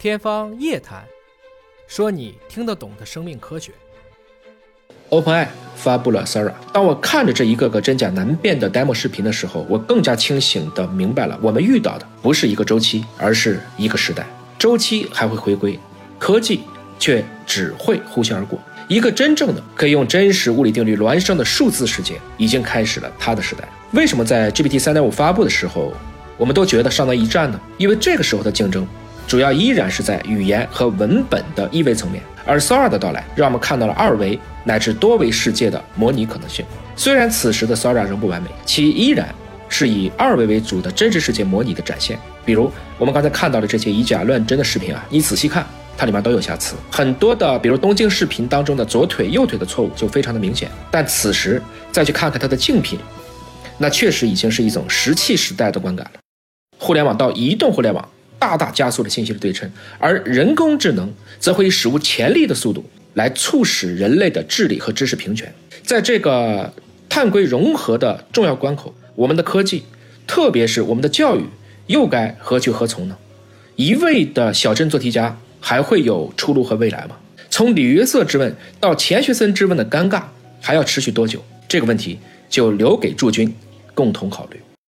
天方夜谭，说你听得懂的生命科学。OpenAI 发布了 Sara。当我看着这一个个真假难辨的 demo 视频的时候，我更加清醒地明白了，我们遇到的不是一个周期，而是一个时代。周期还会回归，科技却只会呼啸而过。一个真正的可以用真实物理定律孪生的数字世界，已经开始了它的时代。为什么在 GPT 3.5发布的时候，我们都觉得尚在一战呢？因为这个时候的竞争。主要依然是在语言和文本的一维层面，而 Sora 的到来让我们看到了二维乃至多维世界的模拟可能性。虽然此时的 Sora 仍不完美，其依然是以二维为主的真实世界模拟的展现。比如我们刚才看到的这些以假乱真的视频啊，你仔细看，它里面都有瑕疵，很多的，比如东京视频当中的左腿右腿的错误就非常的明显。但此时再去看看它的竞品，那确实已经是一种石器时代的观感了。互联网到移动互联网。大大加速了信息的对称，而人工智能则会以史无前例的速度来促使人类的智力和知识平权。在这个碳硅融合的重要关口，我们的科技，特别是我们的教育，又该何去何从呢？一味的小镇做题家还会有出路和未来吗？从李约瑟之问到钱学森之问的尴尬，还要持续多久？这个问题就留给诸君共同考虑。